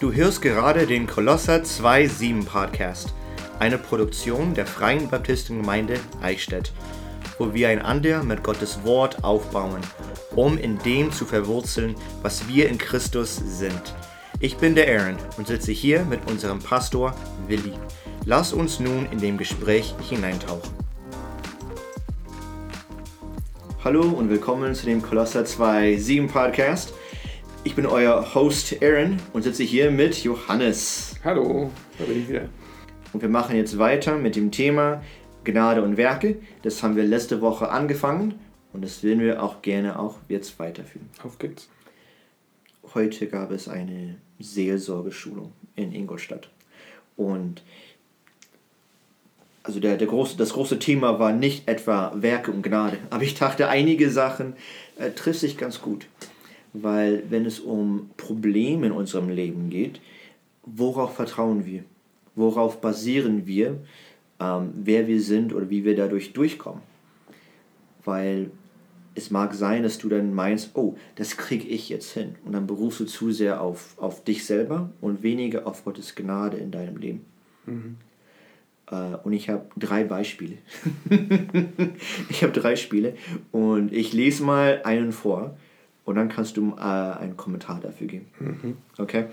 Du hörst gerade den Kolosser 2.7 Podcast, eine Produktion der Freien Baptistengemeinde Eichstätt, wo wir einander mit Gottes Wort aufbauen, um in dem zu verwurzeln, was wir in Christus sind. Ich bin der Aaron und sitze hier mit unserem Pastor Willi. Lass uns nun in dem Gespräch hineintauchen. Hallo und willkommen zu dem Kolosser 2.7 Podcast. Ich bin euer Host Aaron und sitze hier mit Johannes. Hallo, da bin ich wieder. Und wir machen jetzt weiter mit dem Thema Gnade und Werke. Das haben wir letzte Woche angefangen und das werden wir auch gerne auch jetzt weiterführen. Auf geht's. Heute gab es eine Seelsorgeschulung in Ingolstadt. Und also der, der große, das große Thema war nicht etwa Werke und Gnade, aber ich dachte, einige Sachen äh, trifft sich ganz gut. Weil wenn es um Probleme in unserem Leben geht, worauf vertrauen wir? Worauf basieren wir, ähm, wer wir sind oder wie wir dadurch durchkommen? Weil es mag sein, dass du dann meinst, oh, das kriege ich jetzt hin. Und dann berufst du zu sehr auf, auf dich selber und weniger auf Gottes Gnade in deinem Leben. Mhm. Äh, und ich habe drei Beispiele. ich habe drei Spiele und ich lese mal einen vor und dann kannst du äh, einen Kommentar dafür geben. Mhm. Okay?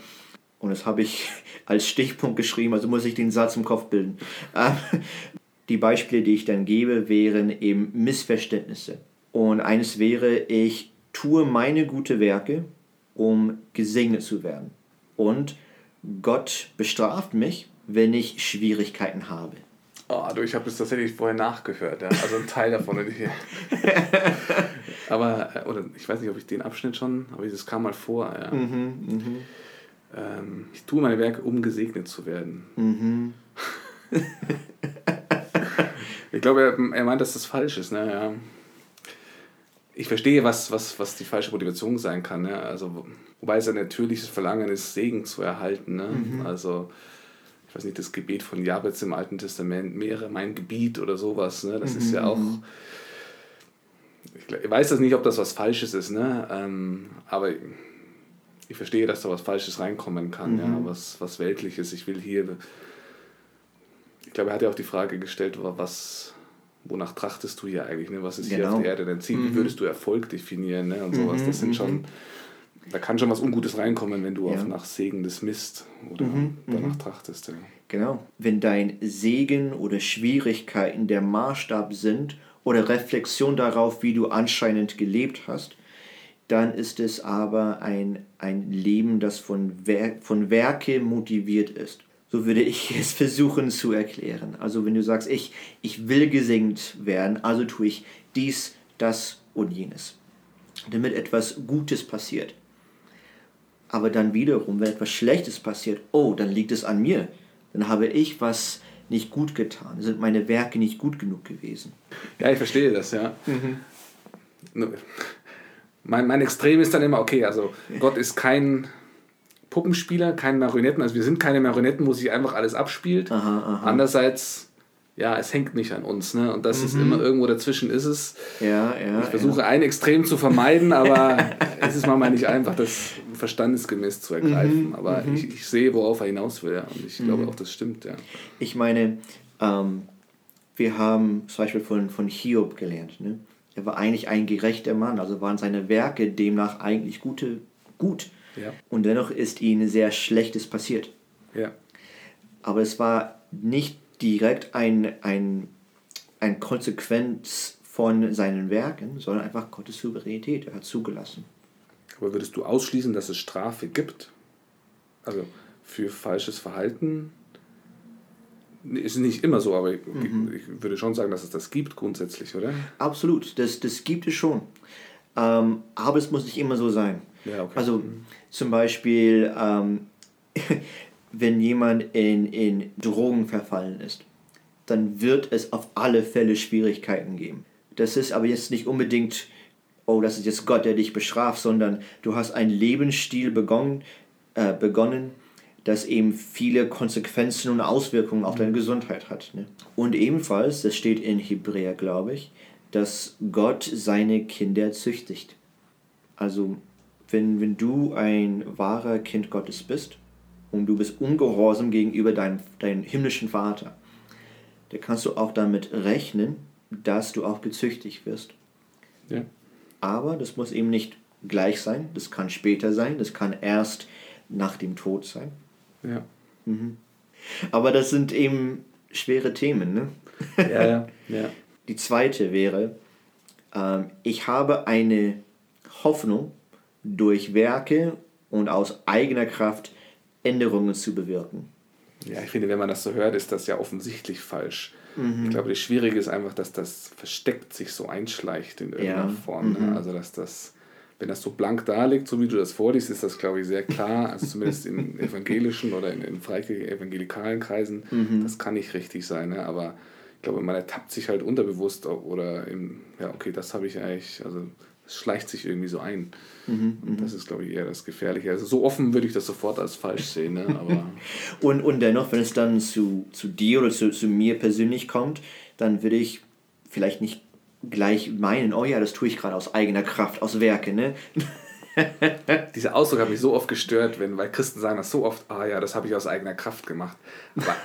Und das habe ich als Stichpunkt geschrieben, also muss ich den Satz im Kopf bilden. Äh, die Beispiele, die ich dann gebe, wären eben Missverständnisse. Und eines wäre, ich tue meine gute Werke, um gesegnet zu werden. Und Gott bestraft mich, wenn ich Schwierigkeiten habe. Oh, du, ich habe das tatsächlich vorher nachgehört. Ja. Also ein Teil davon. aber, äh, oder ich weiß nicht, ob ich den Abschnitt schon, aber das kam mal vor. Ja. Mhm, mh. ähm, ich tue meine Werke, um gesegnet zu werden. Mhm. ich glaube, er, er meint, dass das falsch ist. Ne? Ja. Ich verstehe, was, was, was die falsche Motivation sein kann. Ne? Also, wobei es ein natürliches Verlangen ist, Segen zu erhalten. Ne? Mhm. Also ich weiß nicht, das Gebet von Jabez im Alten Testament, mehre mein Gebiet oder sowas, ne? das mhm. ist ja auch, mhm. Ich, weiß das nicht, ob das was Falsches ist, ne? Ähm, aber ich verstehe, dass da was Falsches reinkommen kann, mhm. ja? was, was Weltliches. Ich will hier, ich glaube, er hat ja auch die Frage gestellt, was, wonach trachtest du hier eigentlich, ne? was ist genau. hier auf genau. der Erde dein Ziel, mhm. wie würdest du Erfolg definieren ne? und sowas, das sind mhm, schon da kann schon was Ungutes reinkommen, wenn du ja. auf nach Segen des Mist oder mhm, danach mhm. trachtest. Ja. Genau. Wenn dein Segen oder Schwierigkeiten der Maßstab sind oder Reflexion darauf, wie du anscheinend gelebt hast, dann ist es aber ein, ein Leben, das von, Wer von Werke motiviert ist. So würde ich es versuchen zu erklären. Also wenn du sagst, ich, ich will gesegnet werden, also tue ich dies, das und jenes, damit etwas Gutes passiert. Aber dann wiederum, wenn etwas Schlechtes passiert, oh, dann liegt es an mir. Dann habe ich was nicht gut getan. Sind meine Werke nicht gut genug gewesen. Ja, ich verstehe das, ja. Mhm. Mein, mein Extrem ist dann immer, okay, also Gott ist kein Puppenspieler, kein Marionetten, also wir sind keine Marionetten, wo sich einfach alles abspielt. Aha, aha. Andererseits ja, es hängt nicht an uns. Ne? Und das mhm. ist immer irgendwo dazwischen ist es. Ja, ja, ich versuche ja. ein Extrem zu vermeiden, aber es ist manchmal nicht einfach, das verstandesgemäß zu ergreifen. Mhm. Aber mhm. Ich, ich sehe, worauf er hinaus will. Ja. Und ich glaube mhm. auch, das stimmt. Ja. Ich meine, ähm, wir haben zum Beispiel von, von Hiob gelernt. Ne? Er war eigentlich ein gerechter Mann, also waren seine Werke demnach eigentlich gute, gut. Ja. Und dennoch ist ihnen sehr Schlechtes passiert. Ja. Aber es war nicht direkt ein, ein, ein Konsequenz von seinen Werken, sondern einfach Gottes Souveränität. Er hat zugelassen. Aber würdest du ausschließen, dass es Strafe gibt? Also für falsches Verhalten? Ist nicht immer so, aber mhm. ich würde schon sagen, dass es das gibt grundsätzlich, oder? Absolut, das, das gibt es schon. Ähm, aber es muss nicht immer so sein. Ja, okay. Also mhm. zum Beispiel, ähm, wenn jemand in, in Drogen verfallen ist, dann wird es auf alle Fälle Schwierigkeiten geben. Das ist aber jetzt nicht unbedingt, oh, das ist jetzt Gott, der dich bestraft, sondern du hast einen Lebensstil begonnen, äh, begonnen das eben viele Konsequenzen und Auswirkungen auf deine Gesundheit hat. Ne? Und ebenfalls, das steht in Hebräer, glaube ich, dass Gott seine Kinder züchtigt. Also, wenn, wenn du ein wahrer Kind Gottes bist, und du bist ungehorsam gegenüber deinem, deinem himmlischen Vater, dann kannst du auch damit rechnen, dass du auch gezüchtigt wirst. Ja. Aber das muss eben nicht gleich sein, das kann später sein, das kann erst nach dem Tod sein. Ja. Mhm. Aber das sind eben schwere Themen. Ne? Ja, ja, ja. Die zweite wäre, ähm, ich habe eine Hoffnung, durch Werke und aus eigener Kraft Änderungen zu bewirken. Ja, ich finde, wenn man das so hört, ist das ja offensichtlich falsch. Ich glaube, das Schwierige ist einfach, dass das versteckt sich so einschleicht in irgendeiner Ja. Form. Ne? Also, dass das, wenn das so blank da liegt, so wie du das vorliest, ist das, glaube ich, sehr klar. Also, zumindest in evangelischen oder in, in freikirchlichen, evangelikalen Kreisen, das kann nicht richtig sein. Ne? Aber ich glaube, man ertappt sich halt unterbewusst oder im, ja, okay, das habe ich eigentlich, also, es schleicht sich irgendwie so ein. Und das ist, glaube ich, eher das Gefährliche. Also, so offen würde ich das sofort als falsch sehen. Ne? Aber. Und, und dennoch, wenn es dann zu, zu dir oder zu, zu mir persönlich kommt, dann würde ich vielleicht nicht gleich meinen, oh ja, das tue ich gerade aus eigener Kraft, aus Werke. Ne? Dieser Ausdruck hat mich so oft gestört, wenn, weil Christen sagen das so oft, ah ja, das habe ich aus eigener Kraft gemacht. Aber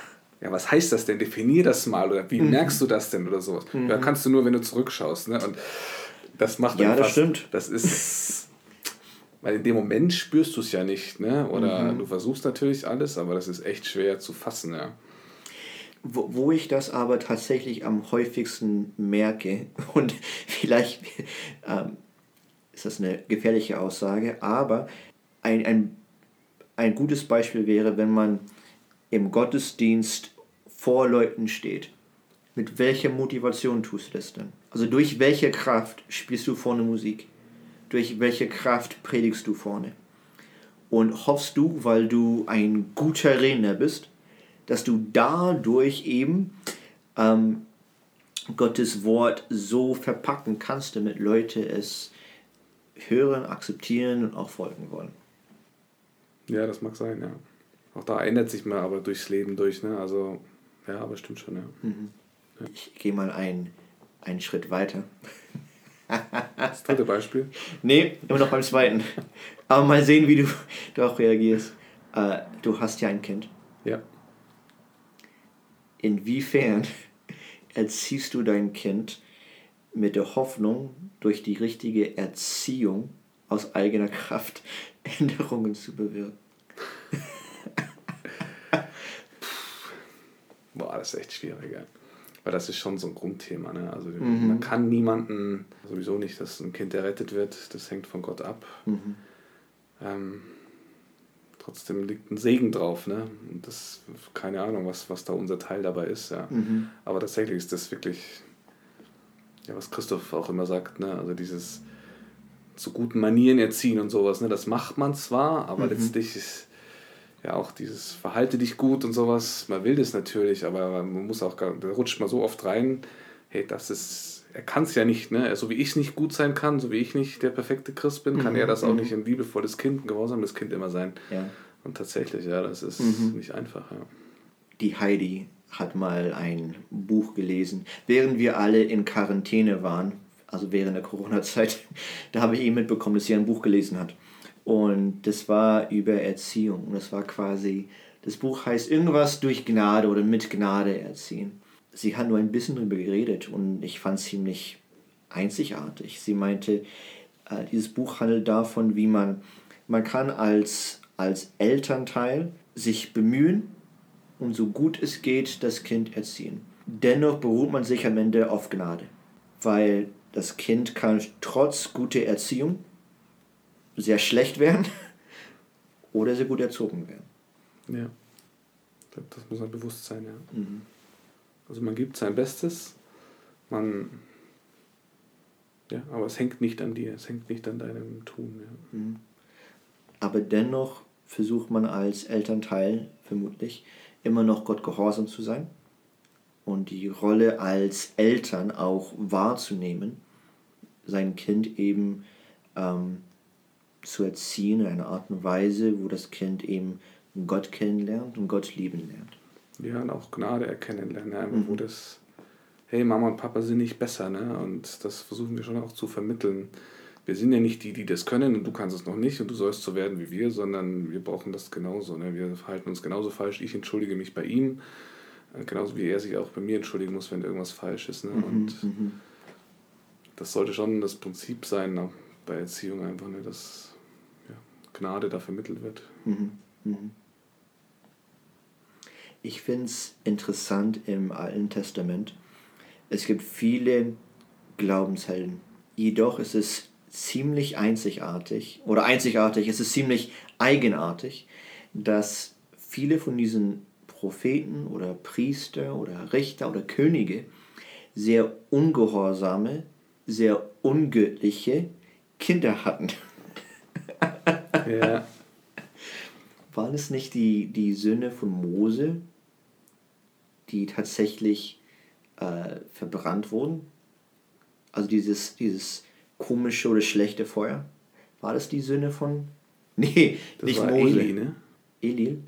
ja, was heißt das denn? Definier das mal oder wie merkst du das denn oder sowas? Ja, kannst du nur, wenn du zurückschaust. Ne? Und das macht Ja, das fast- stimmt. Das ist, weil in dem Moment spürst du es ja nicht, ne? Oder du versuchst natürlich alles, aber das ist echt schwer zu fassen, ja. Wo, wo ich das aber tatsächlich am häufigsten merke, und vielleicht ähm, ist das eine gefährliche Aussage, aber ein, ein, ein gutes Beispiel wäre, wenn man im Gottesdienst vor Leuten steht. Mit welcher Motivation tust du das denn? Also durch welche Kraft spielst du vorne Musik? Durch welche Kraft predigst du vorne? Und hoffst du, weil du ein guter Redner bist, dass du dadurch eben ähm, Gottes Wort so verpacken kannst, damit Leute es hören, akzeptieren und auch folgen wollen. Ja, das mag sein, ja. Auch da ändert sich man aber durchs Leben durch, ne? Also, ja, aber stimmt schon, ja. Ich gehe mal einen, einen Schritt weiter. Das dritte Beispiel. Nee, immer noch beim zweiten. Aber mal sehen, wie du darauf reagierst. Äh, du hast ja ein Kind. Ja. Inwiefern erziehst du dein Kind mit der Hoffnung, durch die richtige Erziehung aus eigener Kraft Änderungen zu bewirken? Boah, das ist echt schwierig, ja. Weil das ist schon so ein Grundthema, ne? Also man kann niemanden, sowieso nicht, dass ein Kind errettet wird, das hängt von Gott ab. Ähm, trotzdem liegt ein Segen drauf, ne? Und das, keine Ahnung, was, was da unser Teil dabei ist, ja. Aber tatsächlich ist das wirklich, ja, was Christoph auch immer sagt, ne? Also dieses zu guten Manieren erziehen und sowas, ne? Das macht man zwar, aber letztlich ist ja auch dieses Verhalte dich gut und sowas, man will das natürlich, aber man muss auch, gar- da rutscht man so oft rein, hey, das ist, er kann es ja nicht, ne? So wie ich nicht gut sein kann, so wie ich nicht der perfekte Christ bin, kann er das auch nicht ein liebevolles Kind, ein gehorsames Kind immer sein. Ja. Und tatsächlich, ja, das ist nicht einfach, ja. Die Heidi hat mal ein Buch gelesen, während wir alle in Quarantäne waren, also während der Corona-Zeit, da habe ich eben mitbekommen, dass sie ein Buch gelesen hat. Und das war über Erziehung. Das war quasi, das Buch heißt irgendwas durch Gnade oder mit Gnade erziehen. Sie hat nur ein bisschen darüber geredet und ich fand es ziemlich einzigartig. Sie meinte, äh, dieses Buch handelt davon, wie man, man kann als, als Elternteil sich bemühen und so gut es geht das Kind erziehen. Dennoch beruht man sich am Ende auf Gnade, weil das Kind kann trotz guter Erziehung sehr schlecht werden oder sehr gut erzogen werden. Ja. Ich glaube, das muss man bewusst sein, ja. Also man gibt sein Bestes, man. Ja, aber es hängt nicht an dir, es hängt nicht an deinem Tun. Ja. Aber dennoch versucht man als Elternteil vermutlich immer noch Gott gehorsam zu sein und die Rolle als Eltern auch wahrzunehmen, sein Kind eben ähm, zu erziehen in einer Art und Weise, wo das Kind eben Gott kennenlernt und Gott lieben lernt. Ja, und auch Gnade erkennen lernen, ja, einfach wo das, hey, Mama und Papa sind nicht besser, ne? Und das versuchen wir schon auch zu vermitteln, wir sind ja nicht die, die das können und du kannst es noch nicht und du sollst so werden wie wir, sondern wir brauchen das genauso. Ne? Wir verhalten uns genauso falsch. Ich entschuldige mich bei ihm, äh, genauso wie er sich auch bei mir entschuldigen muss, wenn irgendwas falsch ist. Ne? Mhm, und mhm. das sollte schon das Prinzip sein ne? bei Erziehung einfach, ne? dass Gnade da vermittelt wird. Mhm, mhm. Ich finde es interessant im Alten Testament. Es gibt viele Glaubenshelden. Jedoch ist es ziemlich einzigartig oder einzigartig, es ist ziemlich eigenartig, dass viele von diesen Propheten oder Priester oder Richter oder Könige sehr ungehorsame, sehr ungöttliche Kinder hatten. Ja. Waren es nicht die, die Söhne von Mose, die tatsächlich äh, verbrannt wurden? Also dieses, dieses komische oder schlechte Feuer? War das die Söhne von. Nee, das nicht war Mose. Eli, ne? Eli?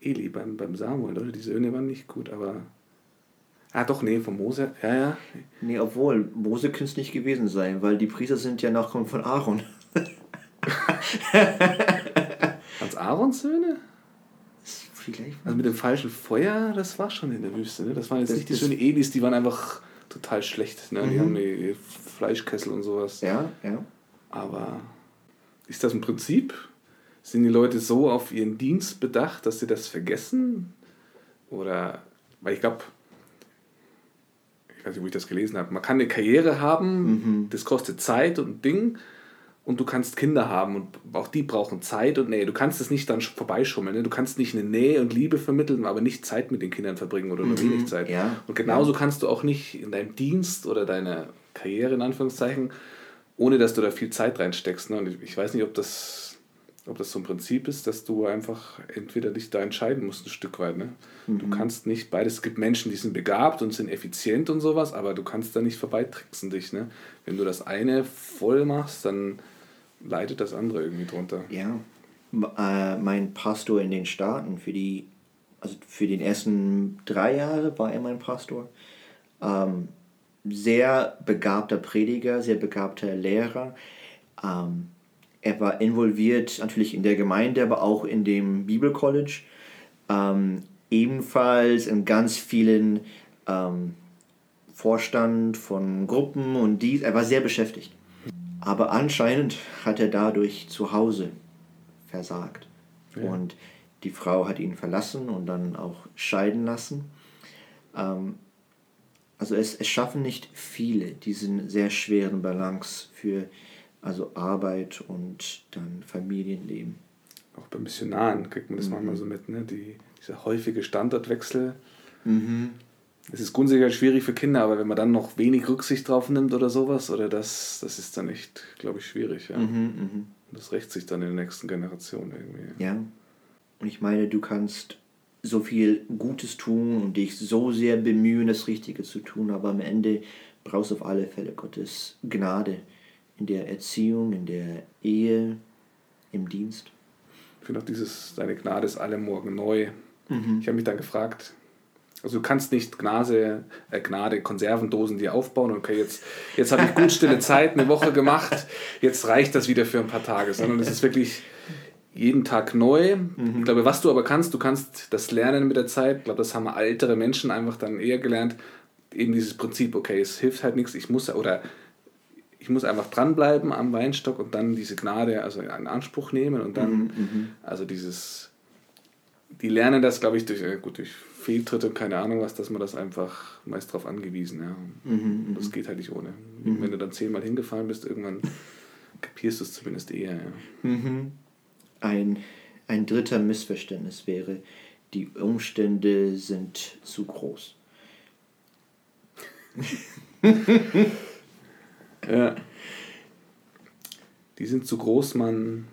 Eli beim, beim Samuel, oder? Die Söhne waren nicht gut, aber. Ah, doch, nee, von Mose, ja, ja. Nee, obwohl, Mose könnte es nicht gewesen sein, weil die Priester sind ja Nachkommen von Aaron. Als Aarons Söhne? Also mit dem falschen Feuer, das war schon in der Wüste, ne? Das waren jetzt das, nicht die Söhne Elis, die waren einfach total schlecht. Ne? Mhm. Die haben die Fleischkessel und sowas. Ja, ja. Aber ist das ein Prinzip? Sind die Leute so auf ihren Dienst bedacht, dass sie das vergessen? Oder, weil ich glaube, ich weiß nicht, wo ich das gelesen habe, man kann eine Karriere haben, mhm. das kostet Zeit und ein Ding und du kannst Kinder haben und auch die brauchen Zeit und Nähe. Du kannst es nicht dann vorbeischummeln. Ne? Du kannst nicht eine Nähe und Liebe vermitteln, aber nicht Zeit mit den Kindern verbringen oder nur mhm. wenig Zeit. Ja. Und genauso ja. kannst du auch nicht in deinem Dienst oder deiner Karriere in Anführungszeichen, ohne dass du da viel Zeit reinsteckst. Ne? Und ich, weiß nicht, ob das ob das so ein Prinzip ist, dass du einfach entweder dich da entscheiden musst, ein Stück weit. Ne? Mhm. Du kannst nicht beides. Es gibt Menschen, die sind begabt und sind effizient und sowas, aber du kannst da nicht vorbeitricksen dich. Ne? Wenn du das eine voll machst, dann leidet das andere irgendwie drunter. Ja. Äh, mein Pastor in den Staaten für die, also für den ersten drei Jahre war er mein Pastor. Ähm, sehr begabter Prediger, sehr begabter Lehrer. Ähm, er war involviert natürlich in der Gemeinde, aber auch in dem Bibelcollege. Ähm, ebenfalls in ganz vielen ähm, Vorstand von Gruppen und dies. Er war sehr beschäftigt. Aber anscheinend hat er dadurch zu Hause versagt. Ja. Und die Frau hat ihn verlassen und dann auch scheiden lassen. Ähm, also es, es schaffen nicht viele diesen sehr schweren Balance für also Arbeit und dann Familienleben. Auch bei Missionaren kriegt man das mhm. manchmal so mit, ne? Die, dieser häufige Standortwechsel. Mhm. Es ist grundsätzlich schwierig für Kinder, aber wenn man dann noch wenig Rücksicht drauf nimmt oder sowas, oder das, das ist dann echt, glaube ich, schwierig. Ja. Mhm, mh. Das rächt sich dann in der nächsten Generation irgendwie. Ja. Und ich meine, du kannst so viel Gutes tun und dich so sehr bemühen, das Richtige zu tun, aber am Ende brauchst du auf alle Fälle Gottes Gnade in der Erziehung, in der Ehe, im Dienst. Ich finde auch dieses, deine Gnade ist alle Morgen neu. Mhm. Ich habe mich dann gefragt, also du kannst nicht Gnase, äh Gnade, Konservendosen dir aufbauen, okay, jetzt, jetzt habe ich gut stille Zeit, eine Woche gemacht, jetzt reicht das wieder für ein paar Tage, sondern es ist wirklich jeden Tag neu. Mhm. Ich glaube, was du aber kannst, du kannst das lernen mit der Zeit. Ich glaube, das haben ältere Menschen einfach dann eher gelernt. Eben dieses Prinzip, okay, es hilft halt nichts, ich muss, oder ich muss einfach dranbleiben am Weinstock und dann diese Gnade also in Anspruch nehmen und dann, mhm, mhm. also dieses, die lernen das, glaube ich, durch, äh, gut, durch Fehltritte und keine Ahnung was, dass man das einfach meist darauf angewiesen. Ja. Mhm, das mhm. geht halt nicht ohne. Mhm. Wenn du dann zehnmal hingefallen bist, irgendwann kapierst du es zumindest eher. Ja. Mhm. Ein, ein dritter Missverständnis wäre, die Umstände sind zu groß. ja. Die sind zu groß, man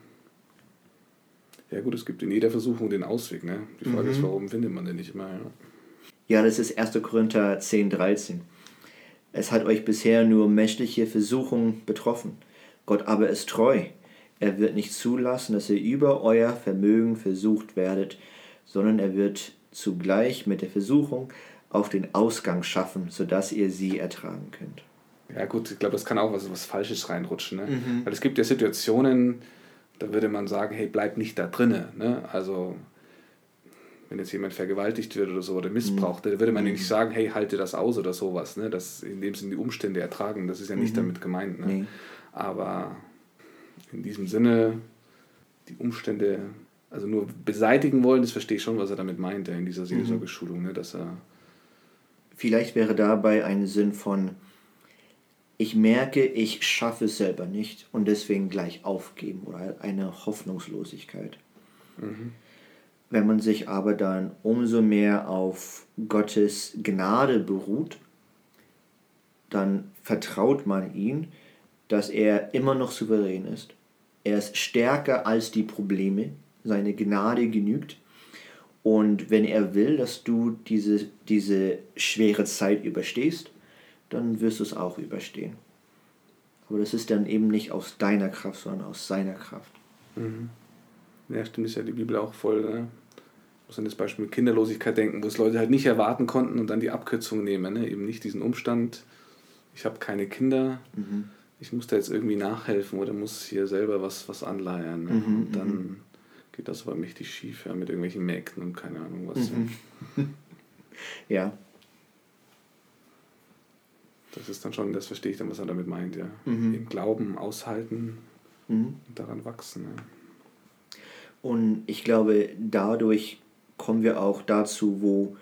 ja gut, es gibt in jeder Versuchung den Ausweg. Ne? Die Frage mhm. ist, warum findet man den nicht immer? Ja? ja, das ist 1. Korinther 10, 13. Es hat euch bisher nur menschliche Versuchung betroffen. Gott aber ist treu. Er wird nicht zulassen, dass ihr über euer Vermögen versucht werdet, sondern er wird zugleich mit der Versuchung auf den Ausgang schaffen, sodass ihr sie ertragen könnt. Ja gut, ich glaube, das kann auch was, was Falsches reinrutschen. Ne? Mhm. Weil es gibt ja Situationen, da würde man sagen, hey, bleib nicht da drinnen. Ne? Also wenn jetzt jemand vergewaltigt wird oder so oder missbraucht, mhm. da würde man mhm. nicht sagen, hey, halte das aus oder sowas. Ne? Das, in dem Sinne die Umstände ertragen, das ist ja nicht mhm. damit gemeint. Ne? Nee. Aber in diesem Sinne, die Umstände, also nur beseitigen wollen, das verstehe ich schon, was er damit meint, in dieser Seelsorgeschulung, ne? dass er... Vielleicht wäre dabei ein Sinn von, ich merke, ich schaffe es selber nicht und deswegen gleich aufgeben oder eine Hoffnungslosigkeit. Mhm. Wenn man sich aber dann umso mehr auf Gottes Gnade beruht, dann vertraut man ihn, dass er immer noch souverän ist. Er ist stärker als die Probleme. Seine Gnade genügt. Und wenn er will, dass du diese, diese schwere Zeit überstehst, dann wirst du es auch überstehen. Aber das ist dann eben nicht aus deiner Kraft, sondern aus seiner Kraft. Mhm. Ja, stimmt, ist ja die Bibel auch voll. Ne? Ich muss an das Beispiel mit Kinderlosigkeit denken, wo es Leute halt nicht erwarten konnten und dann die Abkürzung nehmen. Ne? Eben nicht diesen Umstand, ich habe keine Kinder, mhm. ich muss da jetzt irgendwie nachhelfen oder muss hier selber was, was anleiern. Ne? Mhm, und dann mhm. geht das aber mächtig schief ja, mit irgendwelchen Mägden und keine Ahnung was. Mhm. ja, das ist dann schon, das verstehe ich dann, was er damit meint, ja. Mhm. Im Glauben aushalten mhm. und daran wachsen. Ja. Und ich glaube, dadurch kommen wir auch dazu, wo,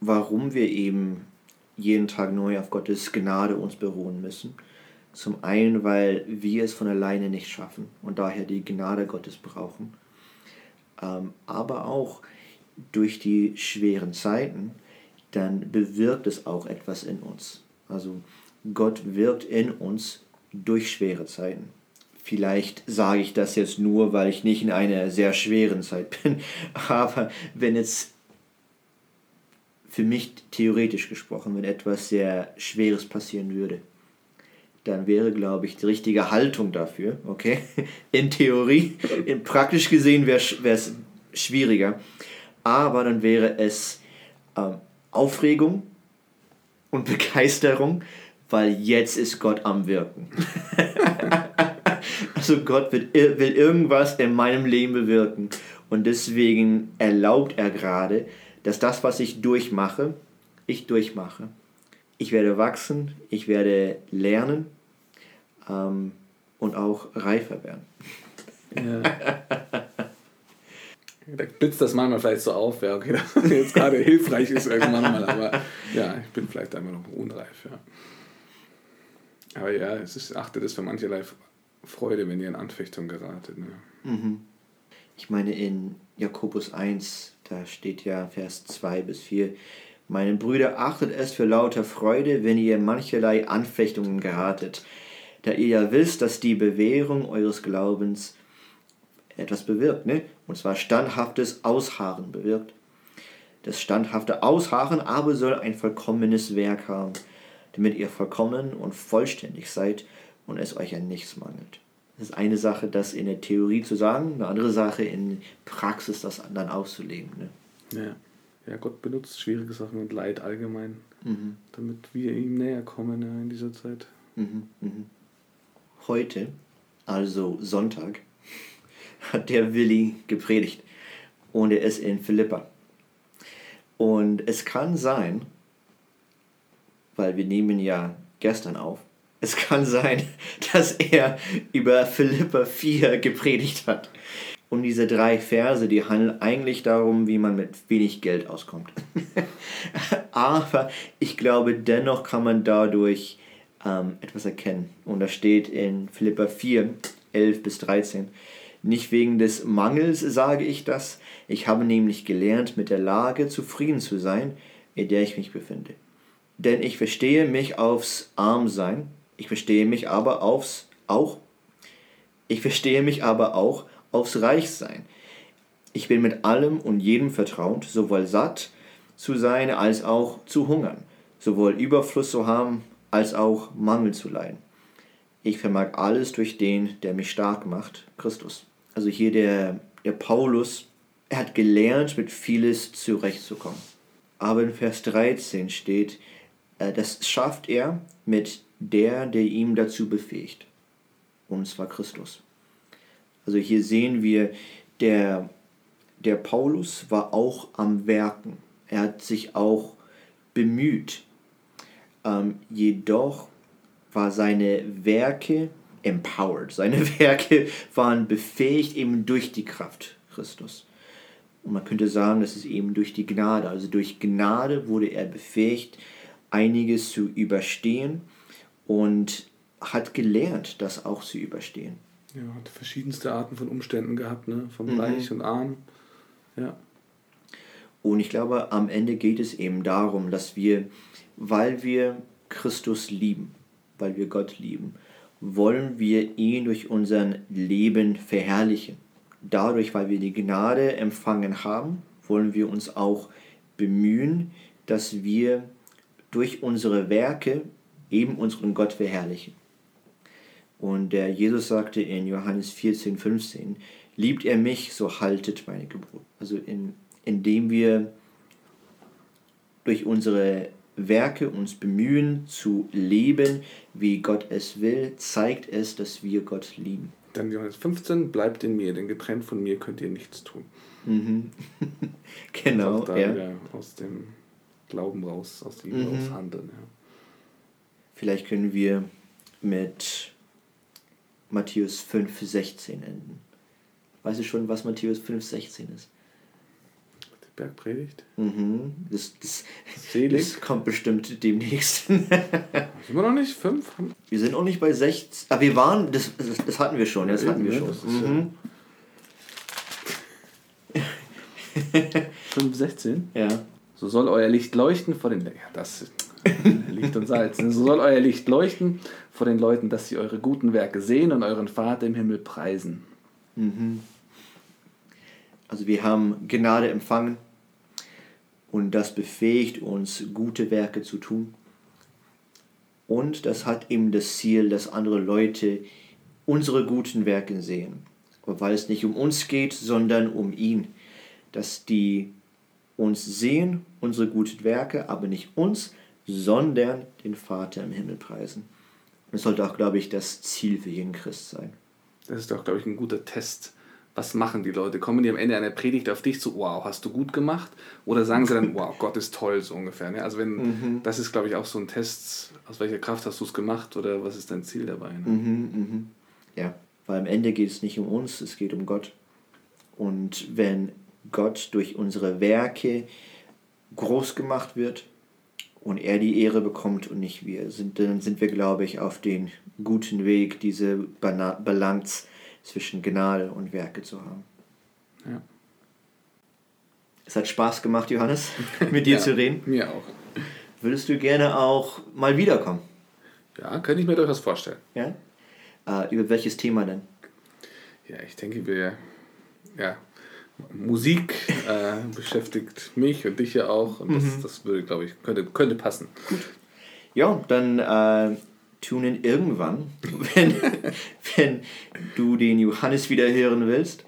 warum wir eben jeden Tag neu auf Gottes Gnade uns beruhen müssen. Zum einen, weil wir es von alleine nicht schaffen und daher die Gnade Gottes brauchen. Ähm, aber auch durch die schweren Zeiten, dann bewirkt es auch etwas in uns. Also Gott wirkt in uns durch schwere Zeiten. Vielleicht sage ich das jetzt nur, weil ich nicht in einer sehr schweren Zeit bin, aber wenn jetzt für mich theoretisch gesprochen, wenn etwas sehr Schweres passieren würde, dann wäre, glaube ich, die richtige Haltung dafür, okay? In Theorie, in praktisch gesehen wäre es schwieriger, aber dann wäre es ähm, Aufregung und Begeisterung, weil jetzt ist Gott am Wirken. also Gott wird, will irgendwas in meinem Leben bewirken und deswegen erlaubt er gerade, dass das, was ich durchmache, ich durchmache. Ich werde wachsen, ich werde lernen ähm, und auch reifer werden. Ja. da blitzt das manchmal vielleicht so auf, ja, okay, das jetzt gerade hilfreich ist irgendwann mal, aber ja, ich bin vielleicht einfach noch unreif, ja. Aber ja, es ist, achtet es für mancherlei Freude, wenn ihr in Anfechtung geratet. Ne? Mhm. Ich meine, in Jakobus 1, da steht ja Vers 2 bis 4, meine Brüder, achtet es für lauter Freude, wenn ihr mancherlei Anfechtungen geratet, da ihr ja wisst, dass die Bewährung eures Glaubens etwas bewirkt, ne? und zwar standhaftes Ausharren bewirkt. Das standhafte Ausharren aber soll ein vollkommenes Werk haben, damit ihr vollkommen und vollständig seid und es euch an nichts mangelt. Das ist eine Sache, das in der Theorie zu sagen, eine andere Sache in Praxis das dann auszuleben. Ne? Ja. ja, Gott benutzt schwierige Sachen und Leid allgemein, mhm. damit wir ihm näher kommen ja, in dieser Zeit. Mhm, mhm. Heute, also Sonntag, hat der Willi gepredigt. Und er ist in Philippa. Und es kann sein, weil wir nehmen ja gestern auf, es kann sein, dass er über Philippa 4 gepredigt hat. Und diese drei Verse, die handeln eigentlich darum, wie man mit wenig Geld auskommt. Aber ich glaube, dennoch kann man dadurch ähm, etwas erkennen. Und da steht in Philippa 4, 11 bis 13. Nicht wegen des Mangels sage ich das, ich habe nämlich gelernt, mit der Lage zufrieden zu sein, in der ich mich befinde. Denn ich verstehe mich aufs Armsein, ich verstehe mich aber aufs auch, ich verstehe mich aber auch aufs Reichsein. Ich bin mit allem und jedem vertraut, sowohl satt zu sein als auch zu hungern, sowohl Überfluss zu haben als auch Mangel zu leiden. Ich vermag alles durch den, der mich stark macht, Christus. Also hier der, der Paulus, er hat gelernt, mit vieles zurechtzukommen. Aber in Vers 13 steht, äh, das schafft er mit der, der ihm dazu befähigt. Und zwar Christus. Also hier sehen wir, der, der Paulus war auch am Werken. Er hat sich auch bemüht. Ähm, jedoch war seine Werke empowered. Seine Werke waren befähigt eben durch die Kraft Christus. Und man könnte sagen, das ist eben durch die Gnade. Also durch Gnade wurde er befähigt, einiges zu überstehen und hat gelernt, das auch zu überstehen. Ja, hat verschiedenste Arten von Umständen gehabt, ne? von mhm. reich und arm. Ja. Und ich glaube, am Ende geht es eben darum, dass wir, weil wir Christus lieben, weil wir Gott lieben, wollen wir ihn durch unser Leben verherrlichen. Dadurch, weil wir die Gnade empfangen haben, wollen wir uns auch bemühen, dass wir durch unsere Werke eben unseren Gott verherrlichen. Und der Jesus sagte in Johannes 14, 15, liebt er mich, so haltet meine Gebote. Also in, indem wir durch unsere Werke uns bemühen zu leben, wie Gott es will, zeigt es, dass wir Gott lieben. Dann Johannes 15, bleibt in mir, denn getrennt von mir könnt ihr nichts tun. Mhm. genau. da ja. wieder aus dem Glauben raus, aus dem mhm. raus handeln. Ja. Vielleicht können wir mit Matthäus 5, 16 enden. Weißt du schon, was Matthäus 5, 16 ist? Bergpredigt. Mhm. Das, das, das kommt bestimmt demnächst. sind wir noch nicht? Fünf? Wir sind auch nicht bei 16. Aber wir waren, das, das, das hatten wir schon, ja, das hatten wir schon. Mhm. Ja. 5, 16? Ja. So soll euer Licht leuchten vor den. Ja, das Licht und Salz. So soll euer Licht leuchten vor den Leuten, dass sie eure guten Werke sehen und euren Vater im Himmel preisen. Mhm. Also wir haben Gnade empfangen und das befähigt uns, gute Werke zu tun. Und das hat eben das Ziel, dass andere Leute unsere guten Werke sehen. weil es nicht um uns geht, sondern um ihn. Dass die uns sehen, unsere guten Werke, aber nicht uns, sondern den Vater im Himmel preisen. das sollte auch, glaube ich, das Ziel für jeden Christ sein. Das ist doch, glaube ich, ein guter Test was machen die Leute? Kommen die am Ende einer Predigt auf dich zu, wow, hast du gut gemacht? Oder sagen sie dann, wow, Gott ist toll, so ungefähr. Ne? Also wenn, mhm. das ist, glaube ich, auch so ein Test, aus welcher Kraft hast du es gemacht oder was ist dein Ziel dabei? Ne? Mhm, mh. Ja, weil am Ende geht es nicht um uns, es geht um Gott. Und wenn Gott durch unsere Werke groß gemacht wird und er die Ehre bekommt und nicht wir, sind, dann sind wir, glaube ich, auf den guten Weg, diese Balance zwischen Gnade und Werke zu haben. Ja. Es hat Spaß gemacht, Johannes, mit dir ja, zu reden. Mir auch. Würdest du gerne auch mal wiederkommen? Ja, könnte ich mir durchaus vorstellen. Ja? Äh, über welches Thema denn? Ja, ich denke, wir, ja, Musik äh, beschäftigt mich und dich ja auch und das, mhm. das würde, glaube ich, könnte, könnte passen. Gut. Ja, dann äh, tunen irgendwann, wenn, wenn du den Johannes wieder hören willst.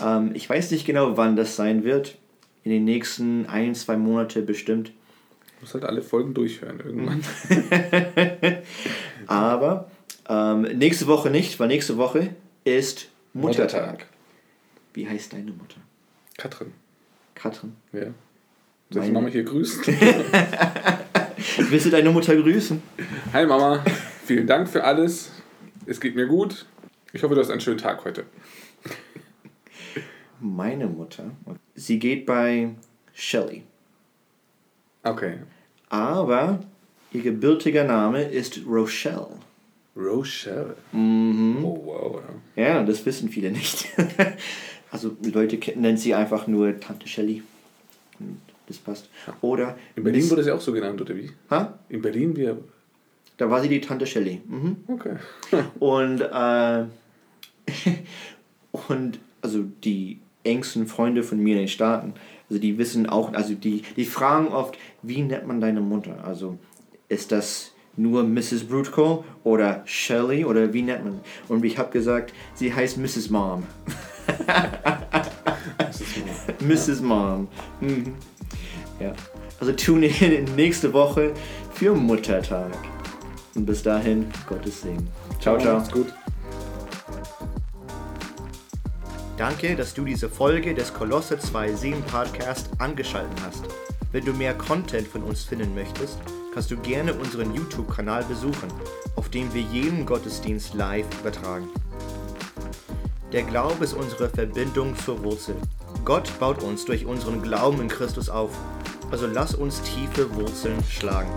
Ähm, ich weiß nicht genau, wann das sein wird. In den nächsten ein, zwei Monate bestimmt. Du musst halt alle Folgen durchhören irgendwann. Aber ähm, nächste Woche nicht, weil nächste Woche ist Muttertag. Muttertag. Wie heißt deine Mutter? Katrin. Katrin? Ja. Soll ich Mama hier grüßen? Willst du deine Mutter grüßen? Hi Mama, vielen Dank für alles. Es geht mir gut. Ich hoffe, du hast einen schönen Tag heute. Meine Mutter, sie geht bei Shelly. Okay. Aber ihr gebürtiger Name ist Rochelle. Rochelle? Mhm. Oh, wow. Ja, das wissen viele nicht. also Leute nennen sie einfach nur Tante Shelly das passt. Oder in Berlin wurde sie auch so genannt, oder wie? Ha? In Berlin, wir. Da war sie die Tante Shelley. Mhm. Okay. und, äh, und also die engsten Freunde von mir in den Staaten, also die wissen auch, also die, die fragen oft, wie nennt man deine Mutter? Also ist das nur Mrs. Brutko oder Shelley oder wie nennt man? Und ich habe gesagt, sie heißt Mrs. Mom. Mrs. Mom. Mrs. Mom. Mhm. Ja. Also tune in nächste Woche für Muttertag. Und bis dahin, Gottes Segen. Ciao, ciao. Macht's gut. Danke, dass du diese Folge des Kolosse 2.7 Podcast angeschaltet hast. Wenn du mehr Content von uns finden möchtest, kannst du gerne unseren YouTube-Kanal besuchen, auf dem wir jeden Gottesdienst live übertragen. Der Glaube ist unsere Verbindung zur Wurzel. Gott baut uns durch unseren Glauben in Christus auf. Also lass uns tiefe Wurzeln schlagen.